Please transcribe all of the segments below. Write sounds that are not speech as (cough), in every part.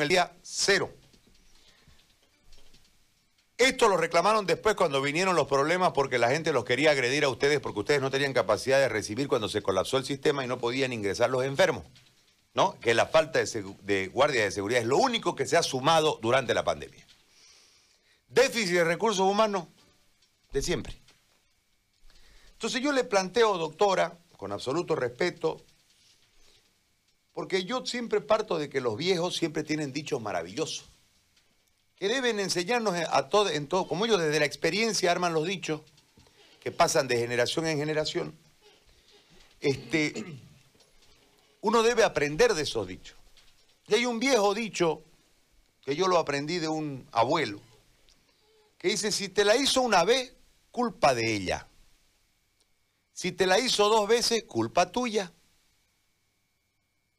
el día cero. Esto lo reclamaron después cuando vinieron los problemas porque la gente los quería agredir a ustedes porque ustedes no tenían capacidad de recibir cuando se colapsó el sistema y no podían ingresar los enfermos. ¿No? Que la falta de, de guardia de seguridad es lo único que se ha sumado durante la pandemia. Déficit de recursos humanos de siempre. Entonces yo le planteo, doctora, con absoluto respeto, porque yo siempre parto de que los viejos siempre tienen dichos maravillosos que deben enseñarnos a todo, en todo, como ellos desde la experiencia arman los dichos, que pasan de generación en generación, este, uno debe aprender de esos dichos. Y hay un viejo dicho, que yo lo aprendí de un abuelo, que dice, si te la hizo una vez, culpa de ella. Si te la hizo dos veces, culpa tuya.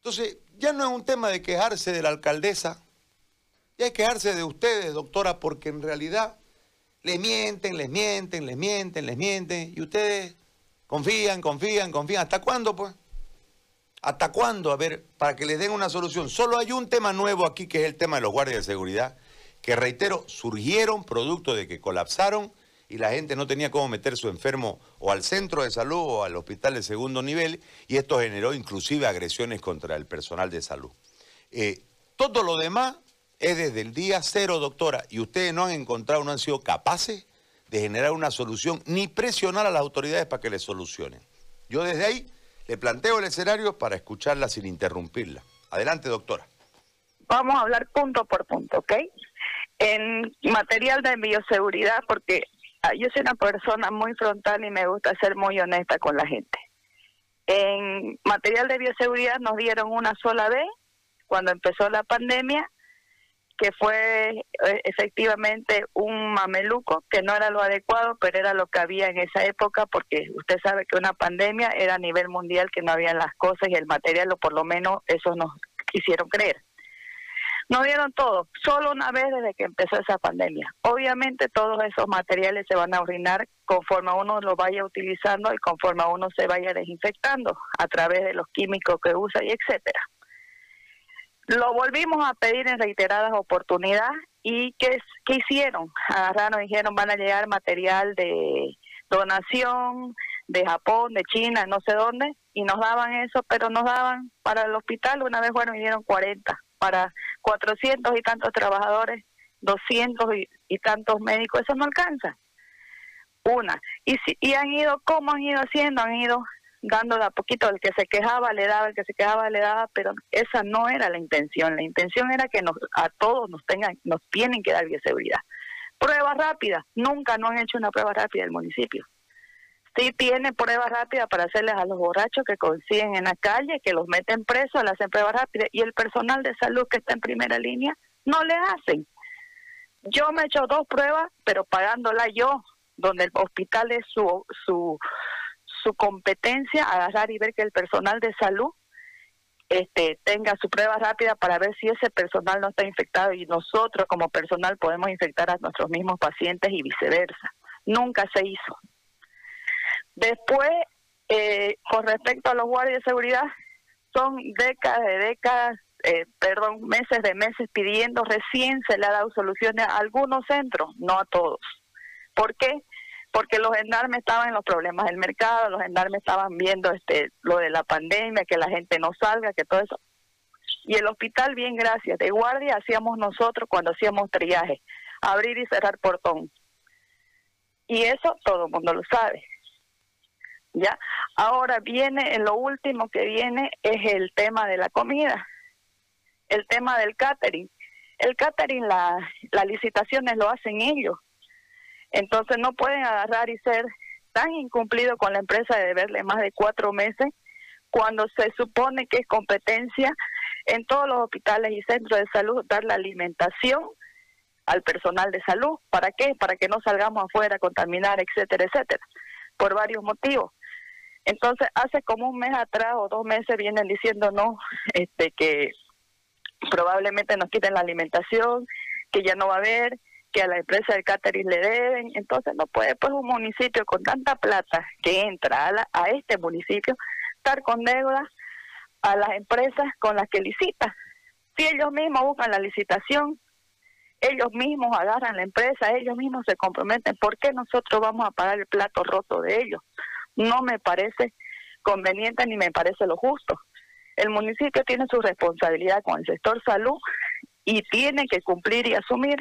Entonces, ya no es un tema de quejarse de la alcaldesa, y hay que quejarse de ustedes, doctora, porque en realidad les mienten, les mienten, les mienten, les mienten. Y ustedes confían, confían, confían. ¿Hasta cuándo, pues? ¿Hasta cuándo? A ver, para que les den una solución. Solo hay un tema nuevo aquí, que es el tema de los guardias de seguridad, que reitero, surgieron producto de que colapsaron y la gente no tenía cómo meter su enfermo o al centro de salud o al hospital de segundo nivel, y esto generó inclusive agresiones contra el personal de salud. Eh, todo lo demás es desde el día cero, doctora, y ustedes no han encontrado, no han sido capaces de generar una solución ni presionar a las autoridades para que les solucionen. Yo desde ahí le planteo el escenario para escucharla sin interrumpirla. Adelante, doctora. Vamos a hablar punto por punto, ¿ok? En material de bioseguridad, porque yo soy una persona muy frontal y me gusta ser muy honesta con la gente. En material de bioseguridad nos dieron una sola vez cuando empezó la pandemia que fue eh, efectivamente un mameluco, que no era lo adecuado, pero era lo que había en esa época, porque usted sabe que una pandemia era a nivel mundial, que no habían las cosas y el material, o por lo menos eso nos quisieron creer. No dieron todo, solo una vez desde que empezó esa pandemia. Obviamente todos esos materiales se van a orinar conforme uno lo vaya utilizando y conforme uno se vaya desinfectando a través de los químicos que usa y etcétera. Lo volvimos a pedir en reiteradas oportunidades y ¿qué, qué hicieron? Agarraron y dijeron van a llegar material de donación de Japón, de China, no sé dónde, y nos daban eso, pero nos daban para el hospital, una vez bueno, dieron 40, para 400 y tantos trabajadores, 200 y, tantos médicos, eso no alcanza. Una. Y, si, y han ido, ¿cómo han ido haciendo? Han ido dándole a poquito, el que se quejaba le daba, el que se quejaba le daba, pero esa no era la intención. La intención era que nos, a todos nos tengan, nos tienen que dar bioseguridad. Prueba rápida, nunca no han hecho una prueba rápida del municipio. Sí tiene pruebas rápidas para hacerles a los borrachos que consiguen en la calle, que los meten presos, le hacen pruebas rápidas, y el personal de salud que está en primera línea no le hacen. Yo me he hecho dos pruebas, pero pagándola yo, donde el hospital es su, su, su competencia, agarrar y ver que el personal de salud este, tenga su prueba rápida para ver si ese personal no está infectado y nosotros como personal podemos infectar a nuestros mismos pacientes y viceversa. Nunca se hizo. Después, eh, con respecto a los guardias de seguridad, son décadas de décadas, eh, perdón, meses de meses pidiendo, recién se le ha dado soluciones a algunos centros, no a todos. ¿Por qué? porque los gendarmes estaban en los problemas del mercado, los gendarmes estaban viendo este lo de la pandemia, que la gente no salga, que todo eso. Y el hospital, bien gracias, de guardia hacíamos nosotros cuando hacíamos triaje, abrir y cerrar portón. Y eso todo el mundo lo sabe. ¿Ya? Ahora viene, lo último que viene es el tema de la comida, el tema del catering. El catering, la, las licitaciones lo hacen ellos entonces no pueden agarrar y ser tan incumplidos con la empresa de deberle más de cuatro meses cuando se supone que es competencia en todos los hospitales y centros de salud dar la alimentación al personal de salud. ¿Para qué? Para que no salgamos afuera a contaminar, etcétera, etcétera, por varios motivos. Entonces, hace como un mes atrás o dos meses vienen diciendo no, este, que probablemente nos quiten la alimentación, que ya no va a haber, que a la empresa del catering le deben, entonces no puede pues un municipio con tanta plata que entra a, a este municipio estar con deudas a las empresas con las que licita. Si ellos mismos buscan la licitación, ellos mismos agarran la empresa, ellos mismos se comprometen, ¿por qué nosotros vamos a pagar el plato roto de ellos? No me parece conveniente ni me parece lo justo. El municipio tiene su responsabilidad con el sector salud y tiene que cumplir y asumir.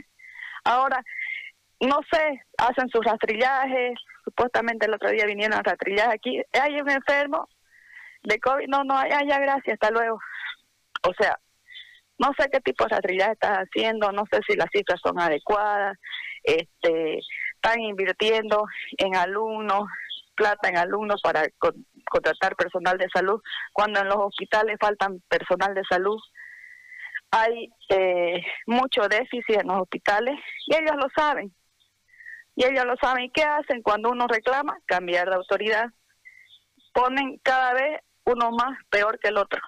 Ahora, no sé, hacen sus rastrillajes, supuestamente el otro día vinieron a rastrillar aquí, hay un enfermo de COVID, no, no, ya, ya, gracias, hasta luego. O sea, no sé qué tipo de rastrillaje están haciendo, no sé si las cifras son adecuadas, este, están invirtiendo en alumnos, plata en alumnos para contratar personal de salud, cuando en los hospitales faltan personal de salud. Hay eh, mucho déficit en los hospitales y ellos lo saben. Y ellos lo saben. ¿Y qué hacen cuando uno reclama? Cambiar de autoridad. Ponen cada vez uno más peor que el otro.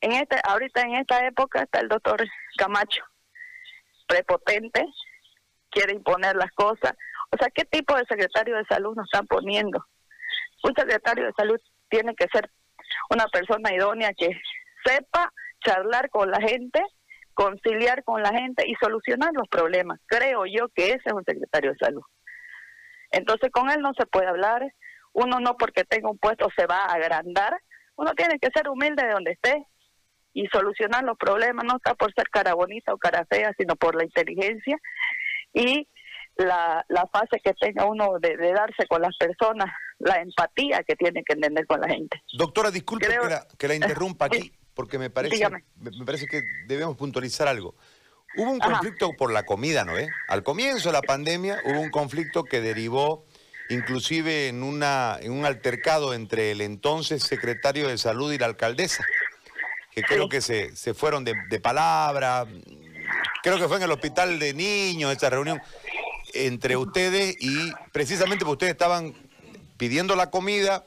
En este, ahorita en esta época está el doctor Camacho, prepotente, quiere imponer las cosas. O sea, ¿qué tipo de secretario de salud nos están poniendo? Un secretario de salud tiene que ser una persona idónea que sepa charlar con la gente, conciliar con la gente y solucionar los problemas. Creo yo que ese es un secretario de salud. Entonces con él no se puede hablar, uno no porque tenga un puesto se va a agrandar, uno tiene que ser humilde de donde esté y solucionar los problemas, no está por ser cara bonita o cara fea, sino por la inteligencia y la, la fase que tenga uno de, darse con las personas, la empatía que tiene que entender con la gente. Doctora, disculpe que, la, (laughs) interrumpa aquí, porque me parece, me parece que debemos puntualizar algo. Hubo un conflicto por la comida, ¿no? Eh? Al comienzo de la pandemia hubo un conflicto que derivó inclusive en, una, en un altercado entre el entonces secretario de Salud y la alcaldesa, que creo que se, se fueron de, de, palabra, creo que fue en el hospital de niños esa reunión entre ustedes y precisamente porque ustedes estaban pidiendo la comida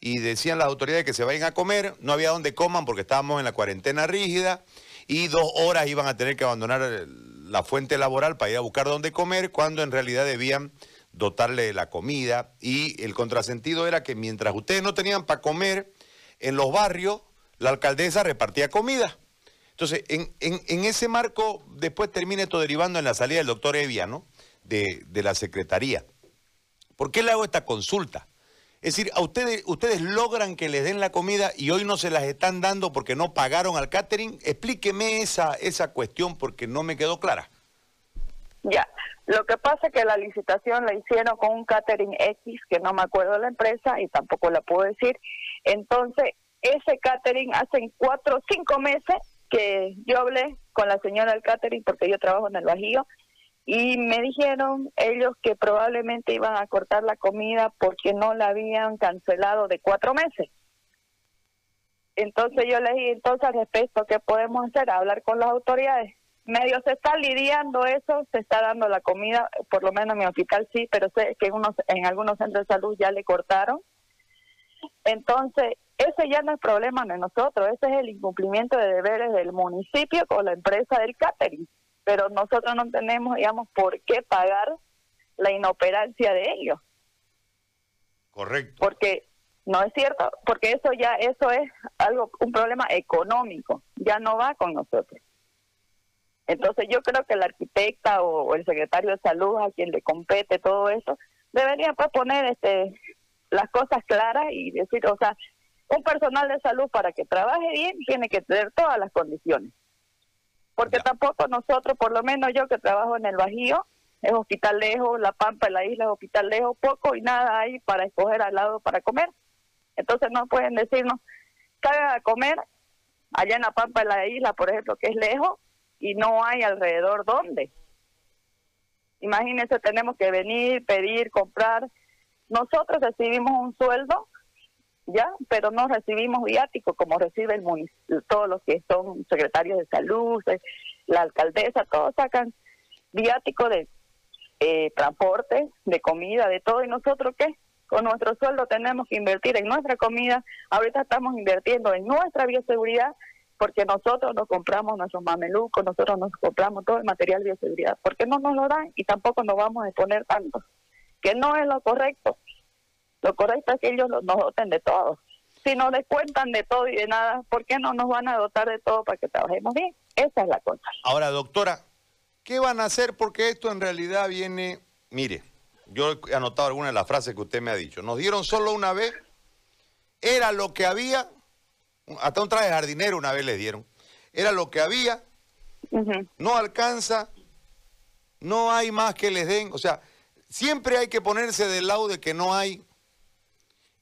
y decían las autoridades que se vayan a comer, no había donde coman porque estábamos en la cuarentena rígida y dos horas iban a tener que abandonar la fuente laboral para ir a buscar dónde comer cuando en realidad debían dotarle de la comida y el contrasentido era que mientras ustedes no tenían para comer en los barrios, la alcaldesa repartía comida. Entonces, en, en, ese marco, después termina esto derivando en la salida del doctor Evia, ¿no? De, de, la Secretaría. ¿Por qué le hago esta consulta? Es decir, a ustedes, ustedes logran que les den la comida y hoy no se las están dando porque no pagaron al catering. Explíqueme esa, esa cuestión porque no me quedó clara. Ya, lo que pasa es que la licitación la hicieron con un catering X, que no me acuerdo la empresa y tampoco la puedo decir. Entonces, ese catering hace cuatro o cinco meses que yo hablé con la señora del catering, porque yo trabajo en el Bajío, y me dijeron ellos que probablemente iban a cortar la comida porque no la habían cancelado de cuatro meses. Entonces yo les dije, entonces al respecto, ¿qué podemos hacer? Hablar con las autoridades medio se está lidiando eso, se está dando la comida, por lo menos en mi hospital sí, pero sé que en, unos, en algunos centros de salud ya le cortaron. Entonces, ese ya no es problema de nosotros, ese es el incumplimiento de deberes del municipio con la empresa del catering. Pero nosotros no tenemos, digamos, por qué pagar la inoperancia de ellos. Correcto. Porque no es cierto, porque eso ya eso es algo un problema económico, ya no va con nosotros. Entonces yo creo que el arquitecta o, el secretario de salud a quien le compete todo eso debería pues poner este las cosas claras y decir, o sea, un personal de salud para que trabaje bien tiene que tener todas las condiciones. Porque tampoco nosotros, por lo menos yo que trabajo en el Bajío, es hospital lejos, La Pampa, la isla es hospital lejos, poco y nada hay para escoger al lado para comer. Entonces no pueden decirnos, caigan a comer allá en La Pampa, en la isla, por ejemplo, que es lejos, y no hay alrededor dónde. Imagínense, tenemos que venir, pedir, comprar. Nosotros recibimos un sueldo, ya, pero no recibimos viático como recibe el municipio, todos los que son secretarios de salud, eh, la alcaldesa, todos sacan viático de eh, transporte, de comida, de todo. ¿Y nosotros qué? Con nuestro sueldo tenemos que invertir en nuestra comida. Ahorita estamos invirtiendo en nuestra bioseguridad porque nosotros nos compramos nuestros mamelucos, nosotros nos compramos todo el material de bioseguridad, porque no nos lo dan y tampoco nos vamos a exponer tanto, que no es lo correcto. Lo correcto es que ellos nos doten de todo. si nos descuentan de todo y de nada, ¿por qué no nos van a dotar de todo para que trabajemos bien? Esa es la cosa. Ahora, doctora, ¿qué van a hacer? Porque esto en realidad viene, mire, yo he anotado algunas de las frases que usted me ha dicho. Nos dieron solo una vez, era lo que había, hasta un traje jardinero una vez les dieron, era lo que había, no alcanza, no hay más que les den, o sea, siempre hay que ponerse del lado de que no hay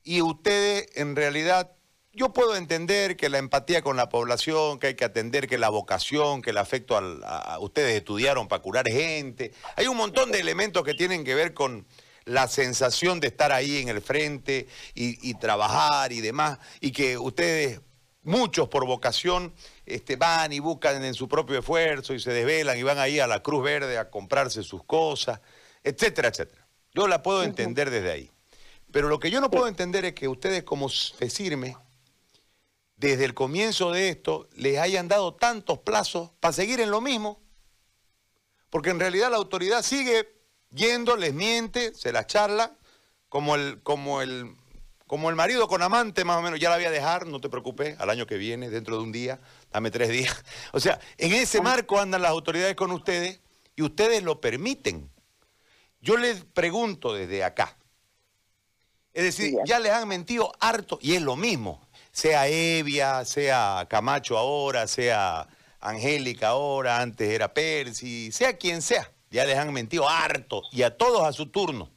y ustedes en realidad, yo puedo entender que la empatía con la población, que hay que atender que la vocación, que el afecto a, ustedes estudiaron para curar gente, hay un montón de elementos que tienen que ver con la sensación de estar ahí en el frente y, trabajar y demás, y que ustedes, muchos por vocación, este, van y buscan en su propio esfuerzo y se desvelan y van ahí a la Cruz Verde a comprarse sus cosas, etcétera, etcétera. Yo la puedo entender desde ahí. Pero lo que yo no puedo entender es que ustedes como FECIRME, desde el comienzo de esto, les hayan dado tantos plazos para seguir en lo mismo. Porque en realidad la autoridad sigue yendo, les miente, se la charla, como el, como el, como el marido con amante, más o menos, ya la voy a dejar, no te preocupes, al año que viene, dentro de un día, dame tres días. (laughs) O sea, en ese marco andan las autoridades con ustedes y ustedes lo permiten. Yo les pregunto desde acá, es decir, ya les han mentido harto y es lo mismo. Sea Evia, sea Camacho ahora, sea Angélica ahora, antes era Percy, sea quien sea. Ya les han mentido harto y a todos a su turno.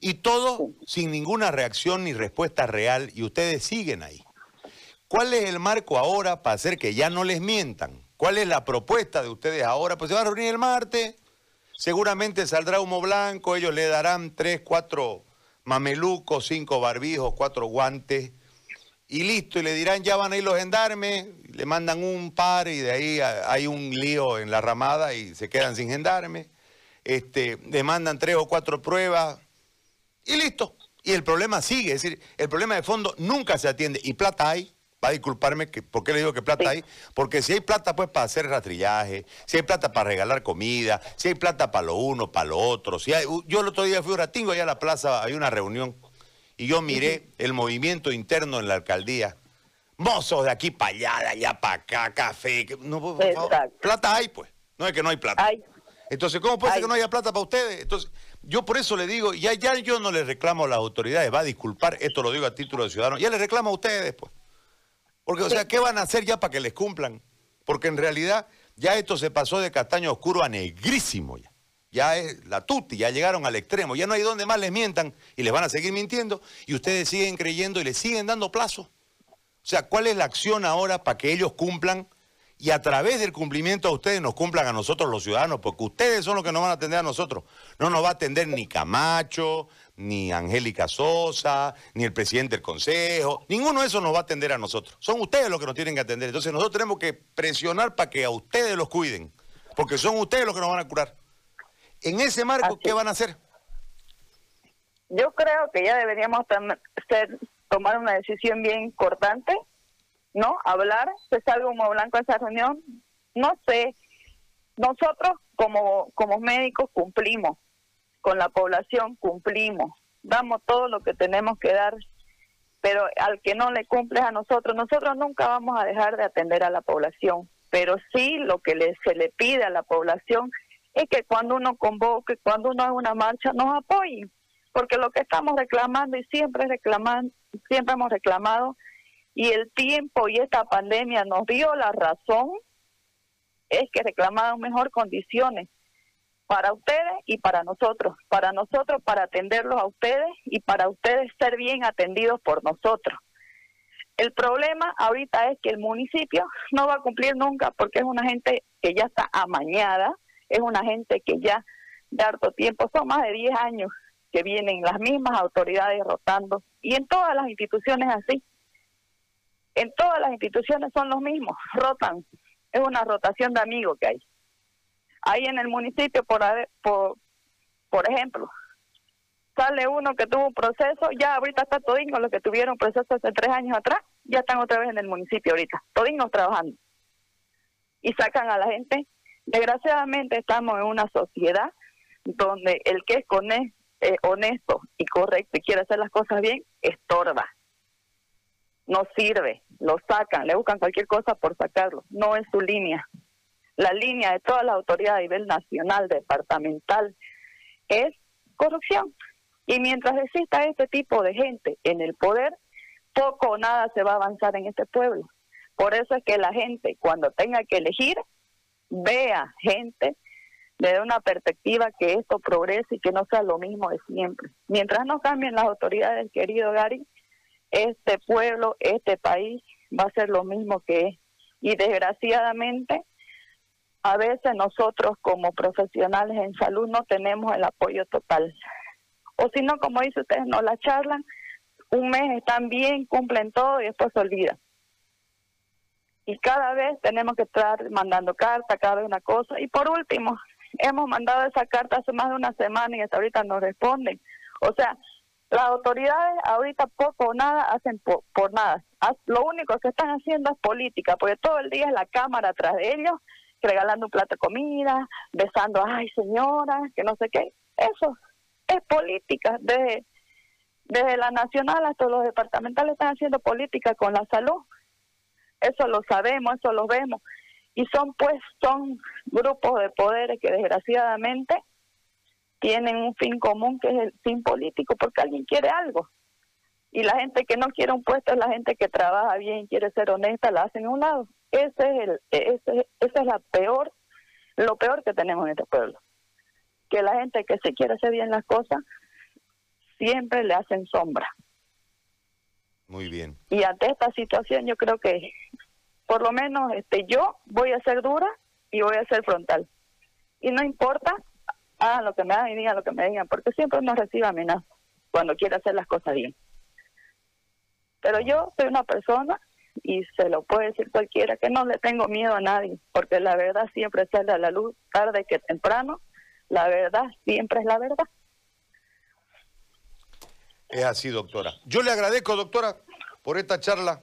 Y todos sin ninguna reacción ni respuesta real y ustedes siguen ahí. ¿Cuál es el marco ahora para hacer que ya no les mientan? ¿Cuál es la propuesta de ustedes ahora? Pues se van a reunir el martes, seguramente saldrá humo blanco, ellos le darán tres, cuatro mameluco, cinco barbijos, cuatro guantes, y listo, y le dirán, ya van a ir los gendarmes, le mandan un par y de ahí hay un lío en la ramada y se quedan sin gendarmes, este, le mandan tres o cuatro pruebas y listo. Y el problema sigue, es decir, el problema de fondo nunca se atiende y plata hay, va a disculparme, que, ¿por qué le digo que plata hay? Porque si hay plata pues para hacer rastrillaje, si hay plata para regalar comida, si hay plata para lo uno, para lo otro. Si hay, yo el otro día fui a Ratingo, allá a la plaza hay una reunión, y yo miré el movimiento interno en la alcaldía. Mozos de aquí para allá, de allá para acá, café. no, por favor, plata hay pues, no es que no hay plata. Entonces, ¿cómo puede ser que no haya plata para ustedes? Entonces, yo por eso le digo, ya, ya yo no le reclamo a las autoridades, va a disculpar, esto lo digo a título de ciudadano, ya le reclamo a ustedes, pues. Porque, o sea, ¿qué van a hacer ya para que les cumplan? Porque en realidad ya esto se pasó de castaño oscuro a negrísimo ya. Ya es la tuti, ya llegaron al extremo, ya no hay donde más les mientan y les van a seguir mintiendo y ustedes siguen creyendo y les siguen dando plazo. O sea, ¿cuál es la acción ahora para que ellos cumplan y a través del cumplimiento a ustedes nos cumplan a nosotros los ciudadanos? Porque ustedes son los que nos van a atender a nosotros. No nos va a atender ni Camacho, ni Angélica Sosa, ni el presidente del Consejo, ninguno de esos nos va a atender a nosotros. Son ustedes los que nos tienen que atender. Entonces nosotros tenemos que presionar para que a ustedes los cuiden, porque son ustedes los que nos van a curar. En ese marco, ¿qué van a hacer? Yo creo que ya deberíamos tomar una decisión bien cortante, ¿no? Hablar, se salga humo blanco a esa reunión. No sé, nosotros como, como médicos cumplimos, con la población cumplimos, damos todo lo que tenemos que dar, pero al que no le cumples a nosotros, nosotros nunca vamos a dejar de atender a la población, pero sí lo que le, se le pide a la población es que cuando uno convoque, cuando uno haga una marcha, nos apoyen, porque lo que estamos reclamando y siempre reclaman, siempre hemos reclamado y el tiempo y esta pandemia nos dio la razón es que reclamamos mejor condiciones para ustedes y para nosotros, para nosotros para atenderlos a ustedes y para ustedes ser bien atendidos por nosotros. El problema ahorita es que el municipio no va a cumplir nunca porque es una gente que ya está amañada, es una gente que ya de harto tiempo, son más de 10 años que vienen las mismas autoridades rotando y en todas las instituciones así. En todas las instituciones son los mismos, rotan. Es una rotación de amigos que hay ahí en el municipio, por, por, por ejemplo, sale uno que tuvo un proceso, ya ahorita está todingo, los que tuvieron proceso hace tres años atrás, ya están otra vez en el municipio ahorita, todingos trabajando. Y sacan a la gente. Desgraciadamente estamos en una sociedad donde el que es eh, honesto y correcto y quiere hacer las cosas bien, estorba. no sirve, lo sacan, le buscan cualquier cosa por sacarlo, no es su línea. La línea de todas las autoridades a nivel nacional, departamental, es corrupción. Y mientras exista este tipo de gente en el poder, poco o nada se va a avanzar en este pueblo. Por eso es que la gente, cuando tenga que elegir, vea gente desde una perspectiva que esto progrese y que no sea lo mismo de siempre. Mientras no cambien las autoridades, querido Gary, este pueblo, este país va a ser lo mismo que es. Y desgraciadamente, a veces nosotros como profesionales en salud no tenemos el apoyo total. O si no, como dice ustedes, no la charlan, un mes están bien, cumplen todo y después se olvidan. Y cada vez tenemos que estar mandando carta, cada vez una cosa. Y por último, hemos mandado esa carta hace más de una semana y hasta ahorita no responden. O sea, las autoridades ahorita poco o nada hacen por, nada. Lo único que están haciendo es política, porque todo el día es la cámara atrás de ellos, regalando un plato de comida, besando, ay señora, que no sé qué. Eso es política. Desde, desde la nacional hasta los departamentales están haciendo política con la salud. Eso lo sabemos, eso lo vemos. Y son pues, son grupos de poderes que desgraciadamente tienen un fin común que es el fin político porque alguien quiere algo. Y la gente que no quiere un puesto es la gente que trabaja bien, quiere ser honesta, la hacen a un lado. Ese es el, ese, esa es la peor, lo peor que tenemos en este pueblo. Que la gente que se quiere hacer bien las cosas siempre le hacen sombra. Muy bien. Y ante esta situación yo creo que por lo menos este yo voy a ser dura y voy a ser frontal. Y no importa hagan lo que me hagan y digan lo que me digan, porque siempre uno recibe amenazas cuando quiere hacer las cosas bien. Pero yo soy una persona, y se lo puede decir cualquiera, que no le tengo miedo a nadie, porque la verdad siempre sale a la luz, tarde que temprano, la verdad siempre es la verdad. Es así, doctora. Yo le agradezco, doctora, por esta charla.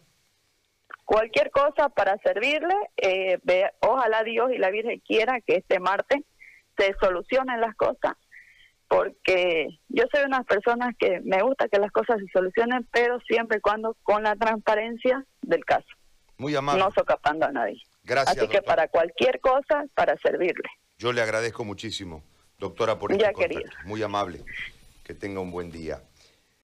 Cualquier cosa para servirle, eh, ojalá Dios y la Virgen quiera que este martes se solucionen las cosas, porque yo soy una persona que me gusta que las cosas se solucionen, pero siempre y cuando con la transparencia del caso. Muy amable. No socapando a nadie. Gracias. Así que para cualquier cosa, para servirle. Yo le agradezco muchísimo, doctora, por este ya. Muy amable. Que tenga un buen día.